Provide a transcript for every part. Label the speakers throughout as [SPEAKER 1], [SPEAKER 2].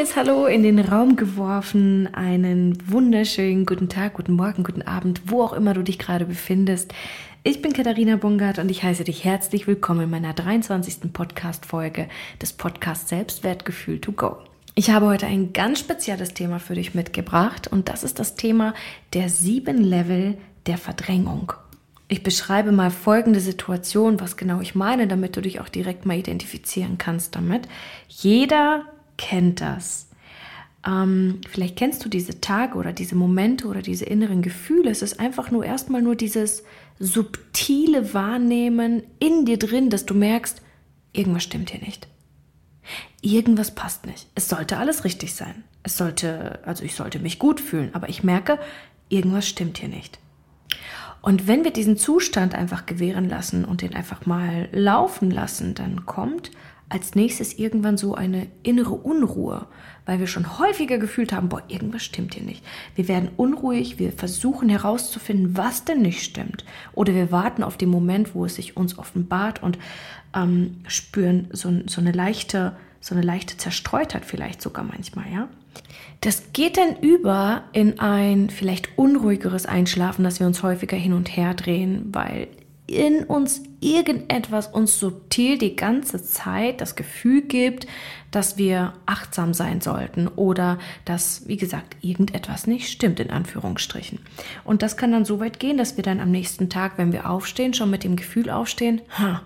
[SPEAKER 1] herzliches Hallo in den Raum geworfen. Einen wunderschönen guten Tag, guten Morgen, guten Abend, wo auch immer du dich gerade befindest. Ich bin Katharina Bungart und ich heiße dich herzlich willkommen in meiner 23. Podcast-Folge des Podcasts Selbstwertgefühl to go. Ich habe heute ein ganz spezielles Thema für dich mitgebracht und das ist das Thema der sieben Level der Verdrängung. Ich beschreibe mal folgende Situation, was genau ich meine, damit du dich auch direkt mal identifizieren kannst damit. Jeder kennt das. Ähm, vielleicht kennst du diese Tage oder diese Momente oder diese inneren Gefühle. Es ist einfach nur erstmal nur dieses subtile Wahrnehmen in dir drin, dass du merkst, irgendwas stimmt hier nicht. Irgendwas passt nicht. Es sollte alles richtig sein. Es sollte, also ich sollte mich gut fühlen, aber ich merke, irgendwas stimmt hier nicht. Und wenn wir diesen Zustand einfach gewähren lassen und den einfach mal laufen lassen, dann kommt als nächstes irgendwann so eine innere Unruhe, weil wir schon häufiger gefühlt haben, boah, irgendwas stimmt hier nicht. Wir werden unruhig, wir versuchen herauszufinden, was denn nicht stimmt. Oder wir warten auf den Moment, wo es sich uns offenbart und ähm, spüren so, so eine leichte, so eine leichte Zerstreutheit vielleicht sogar manchmal, ja. Das geht dann über in ein vielleicht unruhigeres Einschlafen, dass wir uns häufiger hin und her drehen, weil in uns irgendetwas uns subtil die ganze Zeit das Gefühl gibt, dass wir achtsam sein sollten oder dass, wie gesagt, irgendetwas nicht stimmt, in Anführungsstrichen. Und das kann dann so weit gehen, dass wir dann am nächsten Tag, wenn wir aufstehen, schon mit dem Gefühl aufstehen, ha,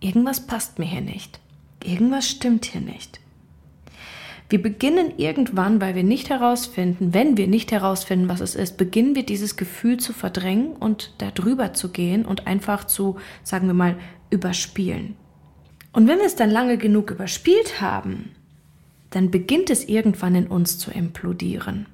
[SPEAKER 1] irgendwas passt mir hier nicht. Irgendwas stimmt hier nicht. Wir beginnen irgendwann, weil wir nicht herausfinden, wenn wir nicht herausfinden, was es ist, beginnen wir dieses Gefühl zu verdrängen und darüber zu gehen und einfach zu, sagen wir mal, überspielen. Und wenn wir es dann lange genug überspielt haben, dann beginnt es irgendwann in uns zu implodieren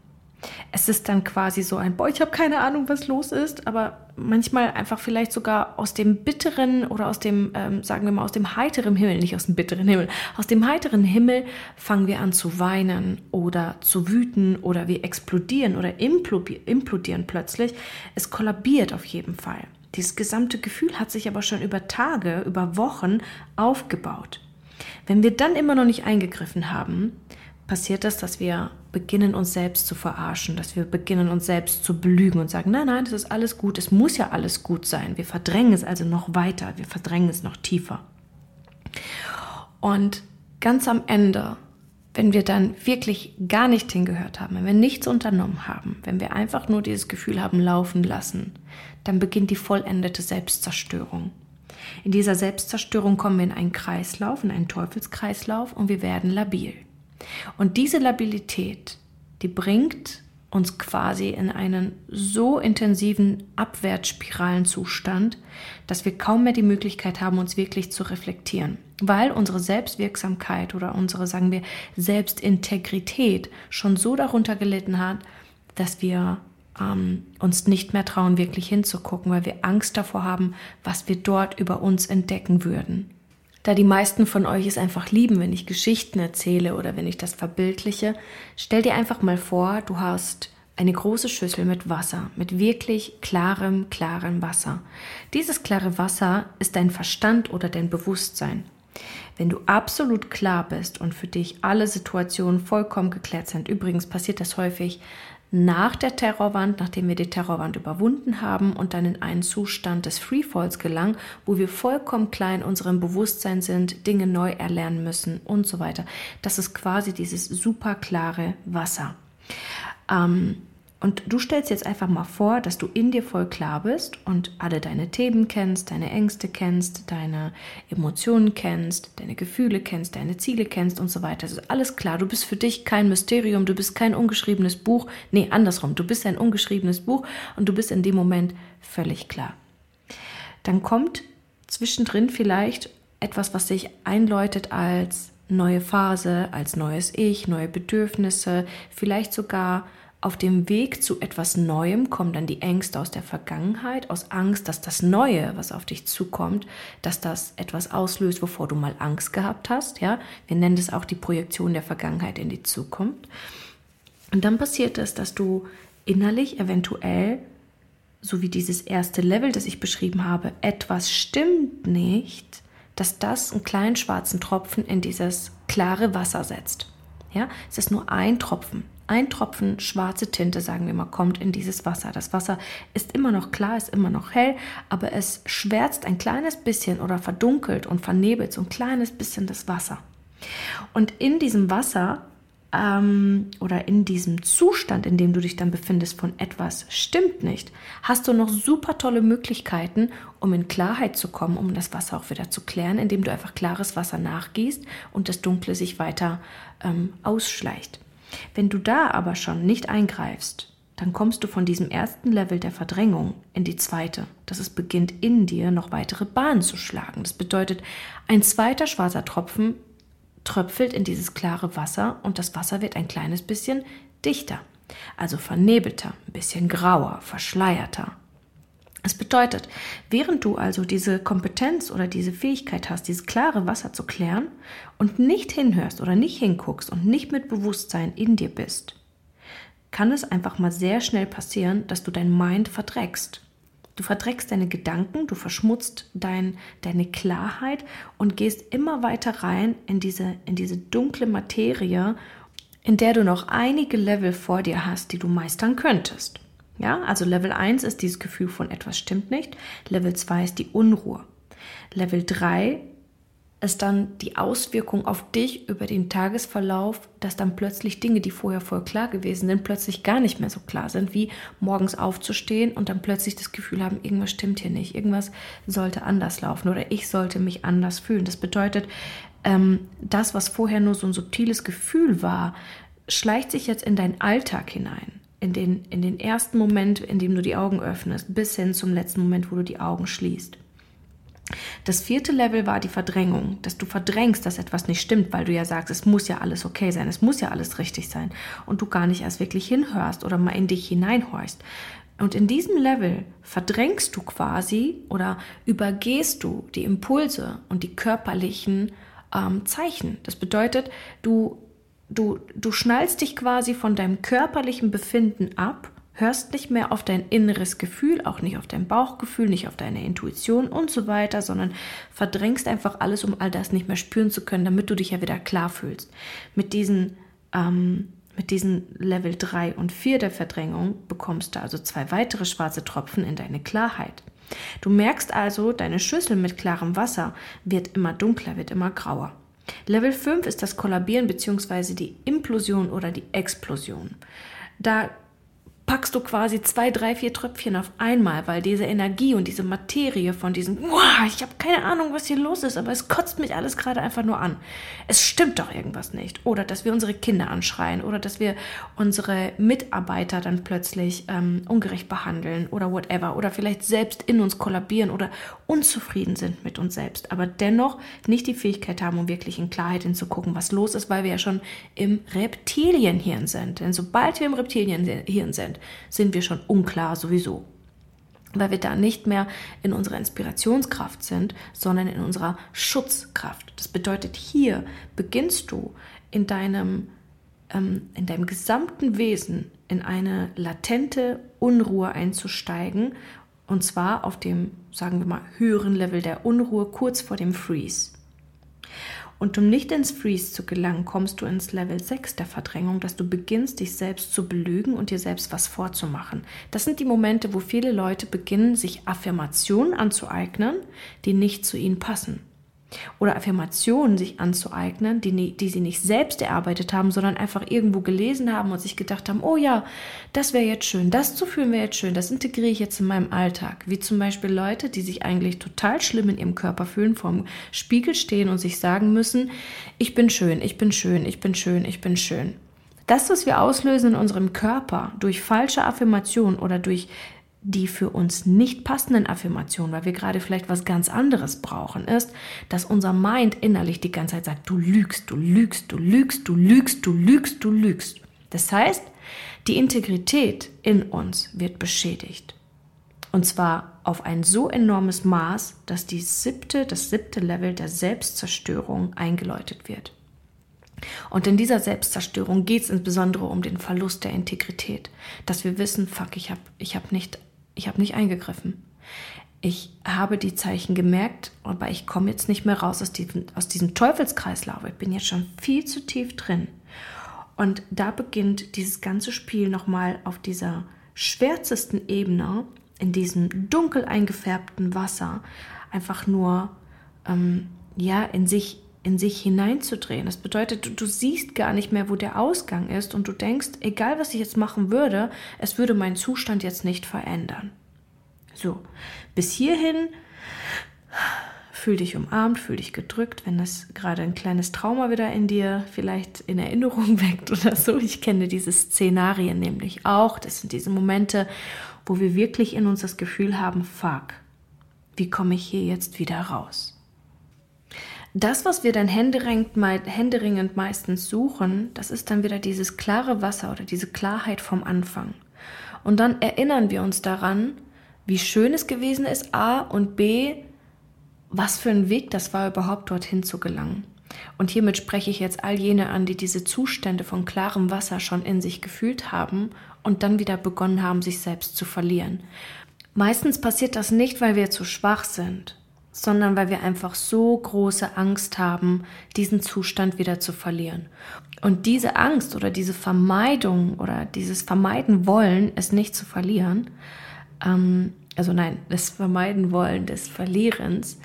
[SPEAKER 1] es ist dann quasi so ein, boah, ich habe keine Ahnung, was los ist, aber manchmal einfach vielleicht sogar aus dem bitteren oder aus dem, ähm, sagen wir mal, aus dem heiteren Himmel, nicht aus dem bitteren Himmel, aus dem heiteren Himmel fangen wir an zu weinen oder zu wüten oder wir explodieren oder implodieren plötzlich. Es kollabiert auf jeden Fall. Dieses gesamte Gefühl hat sich aber schon über Tage, über Wochen aufgebaut. Wenn wir dann immer noch nicht eingegriffen haben, passiert das, dass wir beginnen, uns selbst zu verarschen, dass wir beginnen, uns selbst zu belügen und sagen, nein, nein, das ist alles gut, es muss ja alles gut sein. Wir verdrängen es also noch weiter, wir verdrängen es noch tiefer. Und ganz am Ende, wenn wir dann wirklich gar nicht hingehört haben, wenn wir nichts unternommen haben, wenn wir einfach nur dieses Gefühl haben laufen lassen, dann beginnt die vollendete Selbstzerstörung. In dieser Selbstzerstörung kommen wir in einen Kreislauf, in einen Teufelskreislauf und wir werden labil. Und diese Labilität, die bringt uns quasi in einen so intensiven Abwärtsspiralenzustand, dass wir kaum mehr die Möglichkeit haben, uns wirklich zu reflektieren, weil unsere Selbstwirksamkeit oder unsere, sagen wir, Selbstintegrität schon so darunter gelitten hat, dass wir ähm, uns nicht mehr trauen, wirklich hinzugucken, weil wir Angst davor haben, was wir dort über uns entdecken würden da die meisten von euch es einfach lieben, wenn ich Geschichten erzähle oder wenn ich das verbildliche, stell dir einfach mal vor, du hast eine große Schüssel mit Wasser, mit wirklich klarem, klarem Wasser. Dieses klare Wasser ist dein Verstand oder dein Bewusstsein. Wenn du absolut klar bist und für dich alle Situationen vollkommen geklärt sind, übrigens passiert das häufig nach der Terrorwand, nachdem wir die Terrorwand überwunden haben und dann in einen Zustand des Freefalls gelangen, wo wir vollkommen klein in unserem Bewusstsein sind, Dinge neu erlernen müssen und so weiter. Das ist quasi dieses super klare Wasser. Ähm, und du stellst jetzt einfach mal vor, dass du in dir voll klar bist und alle deine Themen kennst, deine Ängste kennst, deine Emotionen kennst, deine Gefühle kennst, deine Ziele kennst und so weiter. Das ist alles klar. Du bist für dich kein Mysterium, du bist kein ungeschriebenes Buch. Nee, andersrum. Du bist ein ungeschriebenes Buch und du bist in dem Moment völlig klar. Dann kommt zwischendrin vielleicht etwas, was sich einläutet als neue Phase, als neues Ich, neue Bedürfnisse, vielleicht sogar auf dem Weg zu etwas Neuem kommen dann die Ängste aus der Vergangenheit, aus Angst, dass das Neue, was auf dich zukommt, dass das etwas auslöst, wovor du mal Angst gehabt hast. Ja, wir nennen das auch die Projektion der Vergangenheit in die Zukunft. Und dann passiert es, dass du innerlich eventuell, so wie dieses erste Level, das ich beschrieben habe, etwas stimmt nicht, dass das einen kleinen schwarzen Tropfen in dieses klare Wasser setzt. Ja, es ist nur ein Tropfen. Ein Tropfen schwarze Tinte, sagen wir mal, kommt in dieses Wasser. Das Wasser ist immer noch klar, ist immer noch hell, aber es schwärzt ein kleines bisschen oder verdunkelt und vernebelt so ein kleines bisschen das Wasser. Und in diesem Wasser ähm, oder in diesem Zustand, in dem du dich dann befindest, von etwas stimmt nicht, hast du noch super tolle Möglichkeiten, um in Klarheit zu kommen, um das Wasser auch wieder zu klären, indem du einfach klares Wasser nachgießt und das Dunkle sich weiter ähm, ausschleicht. Wenn du da aber schon nicht eingreifst, dann kommst du von diesem ersten Level der Verdrängung in die zweite, dass es beginnt in dir noch weitere Bahnen zu schlagen. Das bedeutet, ein zweiter schwarzer Tropfen tröpfelt in dieses klare Wasser und das Wasser wird ein kleines bisschen dichter, also vernebelter, ein bisschen grauer, verschleierter. Das bedeutet, während du also diese Kompetenz oder diese Fähigkeit hast, dieses klare Wasser zu klären und nicht hinhörst oder nicht hinguckst und nicht mit Bewusstsein in dir bist, kann es einfach mal sehr schnell passieren, dass du dein Mind verdreckst. Du verdreckst deine Gedanken, du verschmutzt dein, deine Klarheit und gehst immer weiter rein in diese, in diese dunkle Materie, in der du noch einige Level vor dir hast, die du meistern könntest. Ja, also Level 1 ist dieses Gefühl von etwas stimmt nicht. Level 2 ist die Unruhe. Level 3 ist dann die Auswirkung auf dich über den Tagesverlauf, dass dann plötzlich Dinge, die vorher voll klar gewesen sind, plötzlich gar nicht mehr so klar sind, wie morgens aufzustehen und dann plötzlich das Gefühl haben, irgendwas stimmt hier nicht, irgendwas sollte anders laufen oder ich sollte mich anders fühlen. Das bedeutet, ähm, das, was vorher nur so ein subtiles Gefühl war, schleicht sich jetzt in deinen Alltag hinein. In den, in den ersten Moment, in dem du die Augen öffnest, bis hin zum letzten Moment, wo du die Augen schließt. Das vierte Level war die Verdrängung, dass du verdrängst, dass etwas nicht stimmt, weil du ja sagst, es muss ja alles okay sein, es muss ja alles richtig sein und du gar nicht erst wirklich hinhörst oder mal in dich hineinhorchst. Und in diesem Level verdrängst du quasi oder übergehst du die Impulse und die körperlichen ähm, Zeichen. Das bedeutet, du, du, du schnallst dich quasi von deinem körperlichen Befinden ab hörst nicht mehr auf dein inneres Gefühl, auch nicht auf dein Bauchgefühl, nicht auf deine Intuition und so weiter, sondern verdrängst einfach alles, um all das nicht mehr spüren zu können, damit du dich ja wieder klar fühlst. Mit diesen, ähm, mit diesen Level 3 und 4 der Verdrängung bekommst du also zwei weitere schwarze Tropfen in deine Klarheit. Du merkst also, deine Schüssel mit klarem Wasser wird immer dunkler, wird immer grauer. Level 5 ist das Kollabieren bzw. die Implosion oder die Explosion. Da packst du quasi zwei, drei, vier Tröpfchen auf einmal, weil diese Energie und diese Materie von diesem, wow, ich habe keine Ahnung, was hier los ist, aber es kotzt mich alles gerade einfach nur an. Es stimmt doch irgendwas nicht. Oder dass wir unsere Kinder anschreien oder dass wir unsere Mitarbeiter dann plötzlich ähm, ungerecht behandeln oder whatever. Oder vielleicht selbst in uns kollabieren oder unzufrieden sind mit uns selbst, aber dennoch nicht die Fähigkeit haben, um wirklich in Klarheit hinzugucken, was los ist, weil wir ja schon im Reptilienhirn sind. Denn sobald wir im Reptilienhirn sind, wir schon unklar sowieso. Weil wir da nicht mehr in unserer Inspirationskraft sind, sondern in unserer Schutzkraft. Das bedeutet, hier beginnst du in deinem, ähm, in deinem gesamten Wesen in eine latente Unruhe einzusteigen. Und zwar auf dem, sagen wir mal, höheren Level der Unruhe kurz vor dem Freeze. Und um nicht ins Freeze zu gelangen, kommst du ins Level 6 der Verdrängung, dass du beginnst, dich selbst zu belügen und dir selbst was vorzumachen. Das sind die Momente, wo viele Leute beginnen, sich Affirmationen anzueignen, die nicht zu ihnen passen oder Affirmationen sich anzueignen, die, die sie nicht selbst erarbeitet haben, sondern einfach irgendwo gelesen haben und sich gedacht haben, oh ja, das wäre jetzt schön, das zu fühlen wäre jetzt schön, das integriere ich jetzt in meinem Alltag. Wie zum Beispiel Leute, die sich eigentlich total schlimm in ihrem Körper fühlen, vorm Spiegel stehen und sich sagen müssen, ich bin schön, ich bin schön, ich bin schön, ich bin schön. Das, was wir auslösen in unserem Körper durch falsche Affirmationen oder durch die für uns nicht passenden Affirmationen, weil wir gerade vielleicht was ganz anderes brauchen, ist, dass unser Mind innerlich die ganze Zeit sagt, du lügst, du lügst, du lügst, du lügst, du lügst, du lügst. Das heißt, die Integrität in uns wird beschädigt. Und zwar auf ein so enormes Maß, dass die siebte, das siebte Level der Selbstzerstörung eingeläutet wird. Und in dieser Selbstzerstörung geht es insbesondere um den Verlust der Integrität, dass wir wissen, fuck, ich habe ich hab nicht ich habe nicht eingegriffen. Ich habe die Zeichen gemerkt, aber ich komme jetzt nicht mehr raus aus diesem, aus diesem Teufelskreislauf. Ich bin jetzt schon viel zu tief drin. Und da beginnt dieses ganze Spiel nochmal auf dieser schwärzesten Ebene, in diesem dunkel eingefärbten Wasser, einfach nur ähm, ja, in sich in sich hineinzudrehen. Das bedeutet, du, du, siehst gar nicht mehr, wo der Ausgang ist und du denkst, egal was ich jetzt machen würde, es würde meinen Zustand jetzt nicht verändern. So, bis hierhin fühl dich umarmt, fühl dich gedrückt, wenn das gerade ein kleines Trauma wieder in dir vielleicht in Erinnerung weckt oder so. Ich kenne diese Szenarien nämlich auch. Das sind diese Momente, wo wir wirklich in uns das Gefühl haben, fuck, wie komme ich hier jetzt wieder raus? Das, was wir dann händeringend, händeringend meistens suchen, das ist dann wieder dieses klare Wasser oder diese Klarheit vom Anfang. Und dann erinnern wir uns daran, wie schön es gewesen ist, A und B, was für ein Weg das war, überhaupt dorthin zu gelangen. Und hiermit spreche ich jetzt all jene an, die diese Zustände von klarem Wasser schon in sich gefühlt haben und dann wieder begonnen haben, sich selbst zu verlieren. Meistens passiert das nicht, weil wir zu schwach sind, sondern weil wir einfach so große Angst haben, diesen Zustand wieder zu verlieren. Und diese Angst oder diese Vermeidung oder dieses Vermeiden wollen, es nicht zu verlieren, ähm, also nein, das Vermeiden wollen des Verlierens,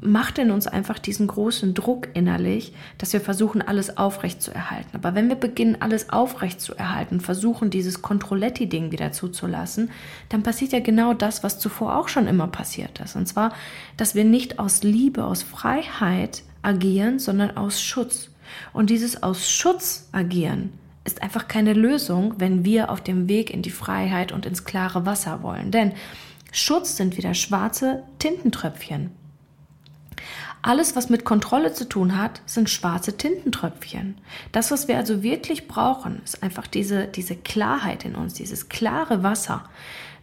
[SPEAKER 1] macht in uns einfach diesen großen Druck innerlich, dass wir versuchen, alles aufrecht zu erhalten. Aber wenn wir beginnen, alles aufrecht zu erhalten, versuchen, dieses Controletti-Ding wieder zuzulassen, dann passiert ja genau das, was zuvor auch schon immer passiert ist. Und zwar, dass wir nicht aus Liebe, aus Freiheit agieren, sondern aus Schutz. Und dieses aus Schutz agieren ist einfach keine Lösung, wenn wir auf dem Weg in die Freiheit und ins klare Wasser wollen. Denn Schutz sind wieder schwarze Tintentröpfchen. Alles, was mit Kontrolle zu tun hat, sind schwarze Tintentröpfchen. Das, was wir also wirklich brauchen, ist einfach diese, diese Klarheit in uns, dieses klare Wasser,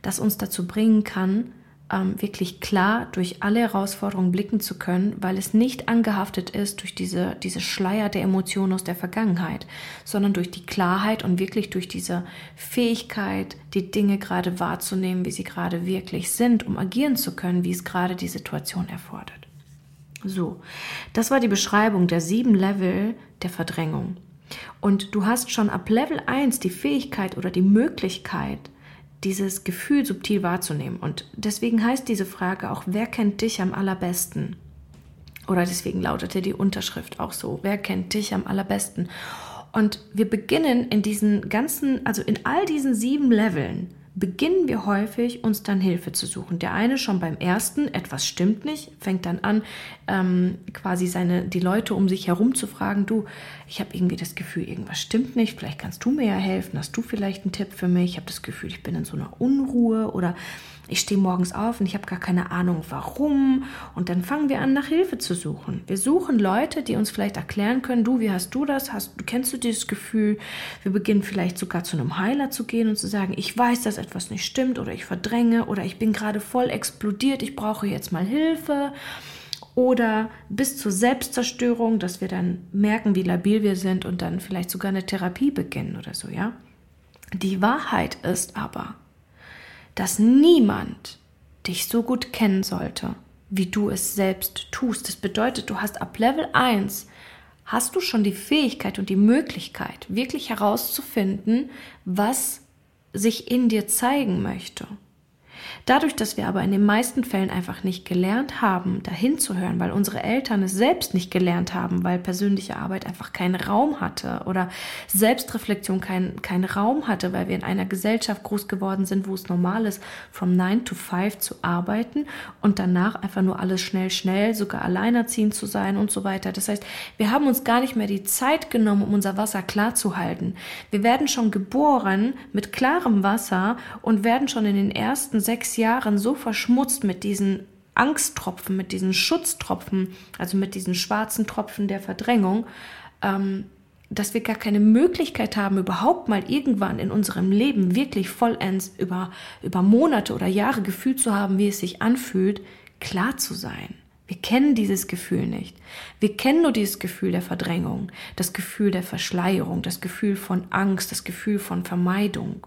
[SPEAKER 1] das uns dazu bringen kann, ähm, wirklich klar durch alle Herausforderungen blicken zu können, weil es nicht angehaftet ist durch diese, diese Schleier der Emotionen aus der Vergangenheit, sondern durch die Klarheit und wirklich durch diese Fähigkeit, die Dinge gerade wahrzunehmen, wie sie gerade wirklich sind, um agieren zu können, wie es gerade die Situation erfordert. So, das war die Beschreibung der sieben Level der Verdrängung. Und du hast schon ab Level 1 die Fähigkeit oder die Möglichkeit, dieses Gefühl subtil wahrzunehmen. Und deswegen heißt diese Frage auch, wer kennt dich am allerbesten? Oder deswegen lautete die Unterschrift auch so, wer kennt dich am allerbesten? Und wir beginnen in diesen ganzen, also in all diesen sieben Leveln, beginnen wir häufig, uns dann Hilfe zu suchen. Der eine schon beim ersten, etwas stimmt nicht, fängt dann an, ähm, quasi seine, die Leute um sich herum zu fragen, du, ich habe irgendwie das Gefühl, irgendwas stimmt nicht, vielleicht kannst du mir ja helfen, hast du vielleicht einen Tipp für mich, ich habe das Gefühl, ich bin in so einer Unruhe oder ich stehe morgens auf und ich habe gar keine Ahnung, warum. Und dann fangen wir an, nach Hilfe zu suchen. Wir suchen Leute, die uns vielleicht erklären können, du, wie hast du das? Hast, kennst du dieses Gefühl? Wir beginnen vielleicht sogar zu einem Heiler zu gehen und zu sagen, ich weiß, dass etwas nicht stimmt oder ich verdränge oder ich bin gerade voll explodiert, ich brauche jetzt mal Hilfe. Oder bis zur Selbstzerstörung, dass wir dann merken, wie labil wir sind und dann vielleicht sogar eine Therapie beginnen oder so, ja? Die Wahrheit ist aber, dass niemand dich so gut kennen sollte, wie du es selbst tust. Das bedeutet, du hast ab Level 1 hast du schon die Fähigkeit und die Möglichkeit, wirklich herauszufinden, was sich in dir zeigen möchte. Dadurch, dass wir aber in den meisten Fällen einfach nicht gelernt haben, dahin zu hören, weil unsere Eltern es selbst nicht gelernt haben, weil persönliche Arbeit einfach keinen Raum hatte oder Selbstreflexion keinen kein Raum hatte, weil wir in einer Gesellschaft groß geworden sind, wo es normal ist, vom 9 to 5 zu arbeiten und danach einfach nur alles schnell, schnell, sogar alleinerziehend zu sein und so weiter. Das heißt, wir haben uns gar nicht mehr die Zeit genommen, um unser Wasser klar zu halten. Wir werden schon geboren mit klarem Wasser und werden schon in den ersten sechs Jahren so verschmutzt mit diesen Angsttropfen, mit diesen Schutztropfen, also mit diesen schwarzen Tropfen der Verdrängung, ähm, dass wir gar keine Möglichkeit haben, überhaupt mal irgendwann in unserem Leben wirklich vollends über, über Monate oder Jahre gefühlt zu haben, wie es sich anfühlt, klar zu sein. Wir kennen dieses Gefühl nicht. Wir kennen nur dieses Gefühl der Verdrängung, das Gefühl der Verschleierung, das Gefühl von Angst, das Gefühl von Vermeidung.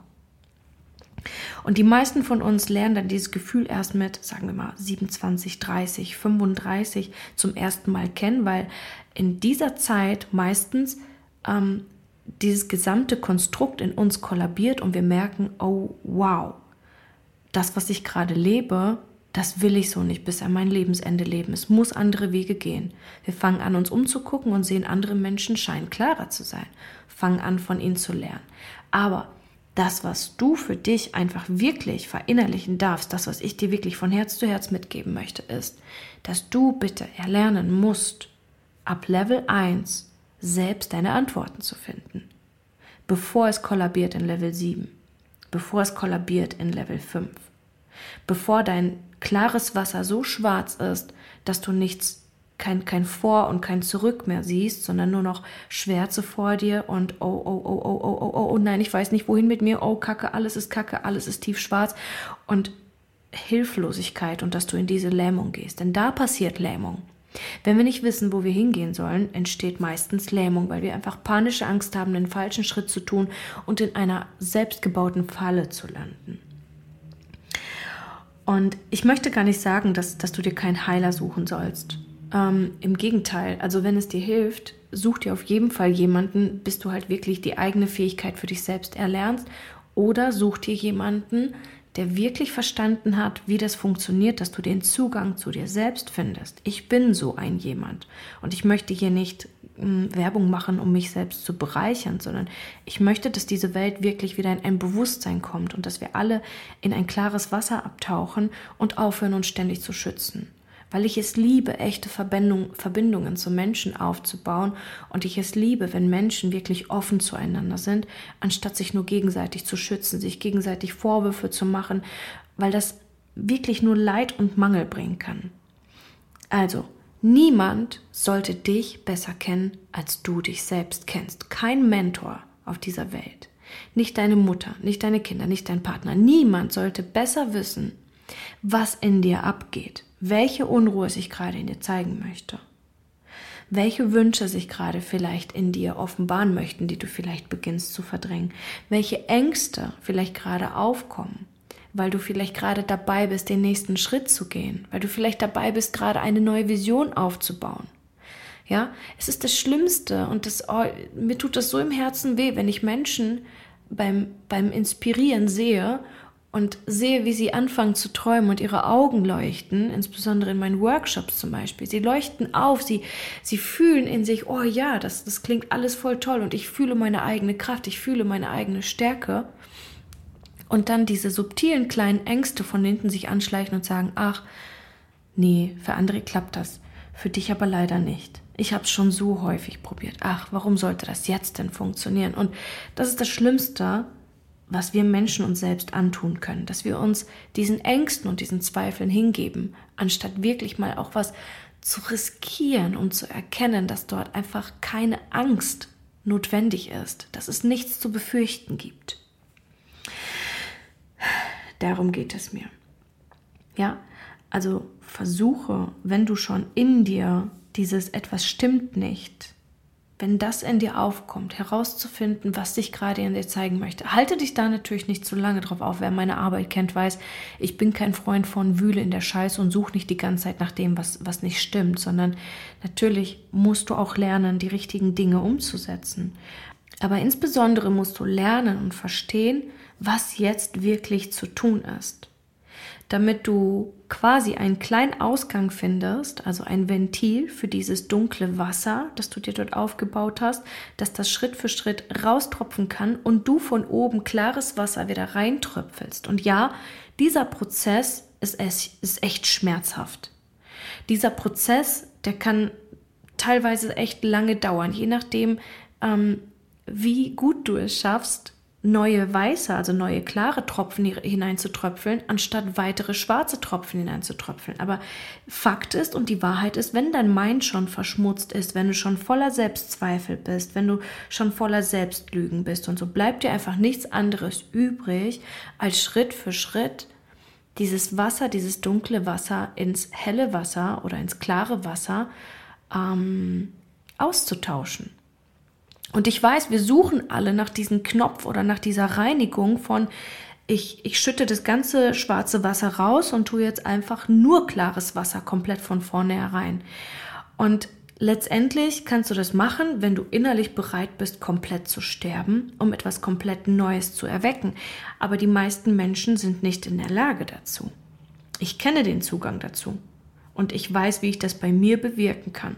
[SPEAKER 1] Und die meisten von uns lernen dann dieses Gefühl erst mit, sagen wir mal, 27, 30, 35 zum ersten Mal kennen, weil in dieser Zeit meistens ähm, dieses gesamte Konstrukt in uns kollabiert und wir merken, oh wow, das, was ich gerade lebe, das will ich so nicht bis an mein Lebensende leben. Es muss andere Wege gehen. Wir fangen an, uns umzugucken und sehen, andere Menschen scheinen klarer zu sein. Fangen an, von ihnen zu lernen. Aber das, was du für dich einfach wirklich verinnerlichen darfst, das, was ich dir wirklich von Herz zu Herz mitgeben möchte, ist, dass du bitte erlernen musst, ab Level 1 selbst deine Antworten zu finden, bevor es kollabiert in Level 7, bevor es kollabiert in Level 5, bevor dein klares Wasser so schwarz ist, dass du nichts kein, kein Vor und kein Zurück mehr siehst, sondern nur noch Schwärze vor dir und oh, oh, oh, oh, oh, oh, oh, oh, nein, ich weiß nicht, wohin mit mir, oh, Kacke, alles ist Kacke, alles ist tiefschwarz und Hilflosigkeit und dass du in diese Lähmung gehst. Denn da passiert Lähmung. Wenn wir nicht wissen, wo wir hingehen sollen, entsteht meistens Lähmung, weil wir einfach panische Angst haben, den falschen Schritt zu tun und in einer selbstgebauten Falle zu landen. Und ich möchte gar nicht sagen, dass, dass du dir keinen Heiler suchen sollst. Ähm, Im Gegenteil, also wenn es dir hilft, such dir auf jeden Fall jemanden, bis du halt wirklich die eigene Fähigkeit für dich selbst erlernst. Oder such dir jemanden, der wirklich verstanden hat, wie das funktioniert, dass du den Zugang zu dir selbst findest. Ich bin so ein jemand. Und ich möchte hier nicht Werbung machen, um mich selbst zu bereichern, sondern ich möchte, dass diese Welt wirklich wieder in ein Bewusstsein kommt und dass wir alle in ein klares Wasser abtauchen und aufhören, uns ständig zu schützen. Weil ich es liebe, echte Verbindung, Verbindungen zu Menschen aufzubauen und ich es liebe, wenn Menschen wirklich offen zueinander sind, anstatt sich nur gegenseitig zu schützen, sich gegenseitig Vorwürfe zu machen, weil das wirklich nur Leid und Mangel bringen kann. Also, Niemand sollte dich besser kennen, als du dich selbst kennst. Kein Mentor auf dieser Welt. Nicht deine Mutter, nicht deine Kinder, nicht dein Partner. Niemand sollte besser wissen, was in dir abgeht, welche Unruhe sich gerade in dir zeigen möchte, welche Wünsche sich gerade vielleicht in dir offenbaren möchten, die du vielleicht beginnst zu verdrängen, welche Ängste vielleicht gerade aufkommen weil du vielleicht gerade dabei bist, den nächsten Schritt zu gehen, weil du vielleicht dabei bist, gerade eine neue Vision aufzubauen. Ja, es ist das Schlimmste und das, oh, mir tut das so im Herzen weh, wenn ich Menschen beim, beim Inspirieren sehe und sehe, wie sie anfangen zu träumen und ihre Augen leuchten, insbesondere in meinen Workshops zum Beispiel. Sie leuchten auf, sie, sie fühlen in sich, oh ja, das, das klingt alles voll toll und ich fühle meine eigene Kraft, ich fühle meine eigene Stärke und dann diese subtilen kleinen Ängste von hinten sich anschleichen und sagen, ach, nee, für andere klappt das, für dich aber leider nicht. Ich habe es schon so häufig probiert. Ach, warum sollte das jetzt denn funktionieren? Und das ist das Schlimmste, was wir Menschen uns selbst antun können, dass wir uns diesen Ängsten und diesen Zweifeln hingeben, anstatt wirklich mal auch was zu riskieren und zu erkennen, dass dort einfach keine Angst notwendig ist, dass es nichts zu befürchten gibt. Darum geht es mir. Ja, also versuche, wenn du schon in dir dieses etwas stimmt nicht, wenn das in dir aufkommt, herauszufinden, was sich gerade in dir zeigen möchte. Halte dich da natürlich nicht zu lange drauf auf. Wer meine Arbeit kennt, weiß, ich bin kein Freund von Wühle in der Scheiße und suche nicht die ganze Zeit nach dem, was, was nicht stimmt, sondern natürlich musst du auch lernen, die richtigen Dinge umzusetzen. Aber insbesondere musst du lernen und verstehen, was jetzt wirklich zu tun ist. Damit du quasi einen kleinen Ausgang findest, also ein Ventil für dieses dunkle Wasser, das du dir dort aufgebaut hast, dass das Schritt für Schritt raustropfen kann und du von oben klares Wasser wieder reintröpfelst. Und ja, dieser Prozess ist, ist echt schmerzhaft. Dieser Prozess, der kann teilweise echt lange dauern, je nachdem, ähm, wie gut du es schaffst, neue weiße, also neue klare Tropfen hineinzutröpfeln, anstatt weitere schwarze Tropfen hineinzutröpfeln. Aber Fakt ist und die Wahrheit ist, wenn dein Mind schon verschmutzt ist, wenn du schon voller Selbstzweifel bist, wenn du schon voller Selbstlügen bist und so bleibt dir einfach nichts anderes übrig, als Schritt für Schritt dieses Wasser, dieses dunkle Wasser ins helle Wasser oder ins klare Wasser ähm, auszutauschen. Und ich weiß, wir suchen alle nach diesem Knopf oder nach dieser Reinigung von, ich, ich schütte das ganze schwarze Wasser raus und tue jetzt einfach nur klares Wasser komplett von vorne herein. Und Letztendlich kannst du das machen, wenn du innerlich bereit bist, komplett zu sterben, um etwas komplett Neues zu erwecken. Aber die meisten Menschen sind nicht in der Lage dazu. Ich kenne den Zugang dazu und ich weiß, wie ich das bei mir bewirken kann.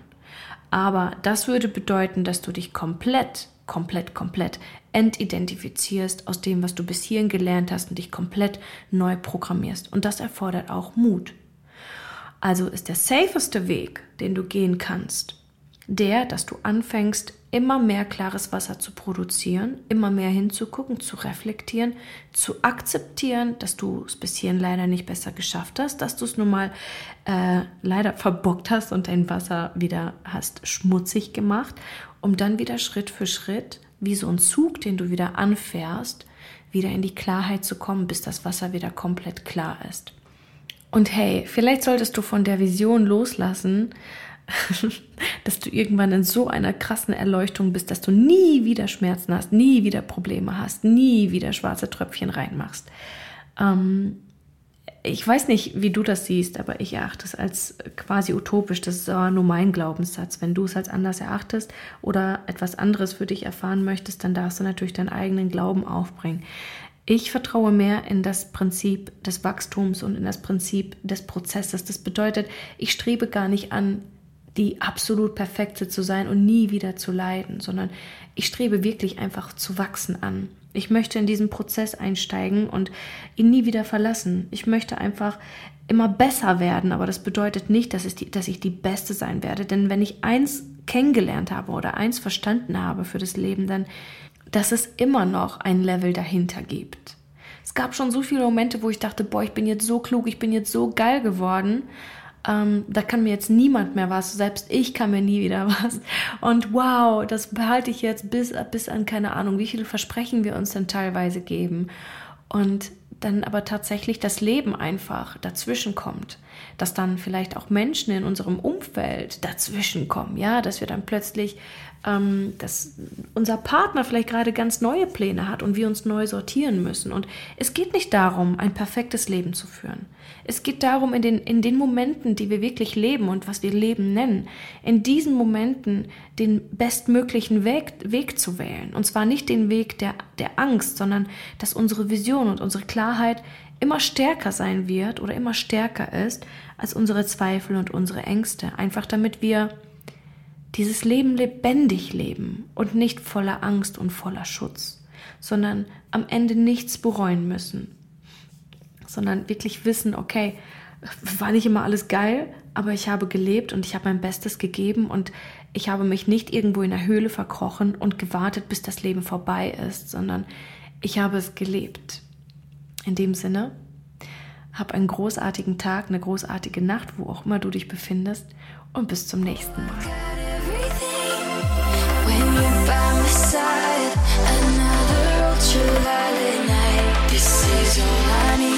[SPEAKER 1] Aber das würde bedeuten, dass du dich komplett, komplett, komplett entidentifizierst aus dem, was du bis hierhin gelernt hast und dich komplett neu programmierst. Und das erfordert auch Mut. Also ist der safeste Weg, den du gehen kannst, der, dass du anfängst, immer mehr klares Wasser zu produzieren, immer mehr hinzugucken, zu reflektieren, zu akzeptieren, dass du es bis hierhin leider nicht besser geschafft hast, dass du es nun mal äh, leider verbockt hast und dein Wasser wieder hast schmutzig gemacht, um dann wieder Schritt für Schritt, wie so ein Zug, den du wieder anfährst, wieder in die Klarheit zu kommen, bis das Wasser wieder komplett klar ist. Und hey, vielleicht solltest du von der Vision loslassen, dass du irgendwann in so einer krassen Erleuchtung bist, dass du nie wieder Schmerzen hast, nie wieder Probleme hast, nie wieder schwarze Tröpfchen reinmachst. Ähm, ich weiß nicht, wie du das siehst, aber ich erachte es als quasi utopisch. Das ist aber nur mein Glaubenssatz. Wenn du es als anders erachtest oder etwas anderes für dich erfahren möchtest, dann darfst du natürlich deinen eigenen Glauben aufbringen. Ich vertraue mehr in das Prinzip des Wachstums und in das Prinzip des Prozesses. Das bedeutet, ich strebe gar nicht an, die absolut perfekte zu sein und nie wieder zu leiden, sondern ich strebe wirklich einfach zu wachsen an. Ich möchte in diesen Prozess einsteigen und ihn nie wieder verlassen. Ich möchte einfach immer besser werden, aber das bedeutet nicht, dass, die, dass ich die Beste sein werde. Denn wenn ich eins kennengelernt habe oder eins verstanden habe für das Leben, dann dass es immer noch ein Level dahinter gibt. Es gab schon so viele Momente, wo ich dachte, boah, ich bin jetzt so klug, ich bin jetzt so geil geworden. Ähm, da kann mir jetzt niemand mehr was, selbst ich kann mir nie wieder was. Und wow, das behalte ich jetzt bis, bis an keine Ahnung, wie viele Versprechen wir uns dann teilweise geben. Und dann aber tatsächlich das Leben einfach dazwischen kommt, dass dann vielleicht auch Menschen in unserem Umfeld dazwischen kommen, ja, dass wir dann plötzlich, ähm, dass unser Partner vielleicht gerade ganz neue Pläne hat und wir uns neu sortieren müssen. Und es geht nicht darum, ein perfektes Leben zu führen. Es geht darum, in den, in den Momenten, die wir wirklich leben und was wir Leben nennen, in diesen Momenten den bestmöglichen Weg, Weg zu wählen. Und zwar nicht den Weg der, der Angst, sondern dass unsere Vision und unsere Klarheit immer stärker sein wird oder immer stärker ist als unsere Zweifel und unsere Ängste. Einfach damit wir dieses Leben lebendig leben und nicht voller Angst und voller Schutz, sondern am Ende nichts bereuen müssen, sondern wirklich wissen, okay, war nicht immer alles geil, aber ich habe gelebt und ich habe mein Bestes gegeben und ich habe mich nicht irgendwo in der Höhle verkrochen und gewartet, bis das Leben vorbei ist, sondern ich habe es gelebt. In dem Sinne, hab einen großartigen Tag, eine großartige Nacht, wo auch immer du dich befindest und bis zum nächsten Mal. This is all I need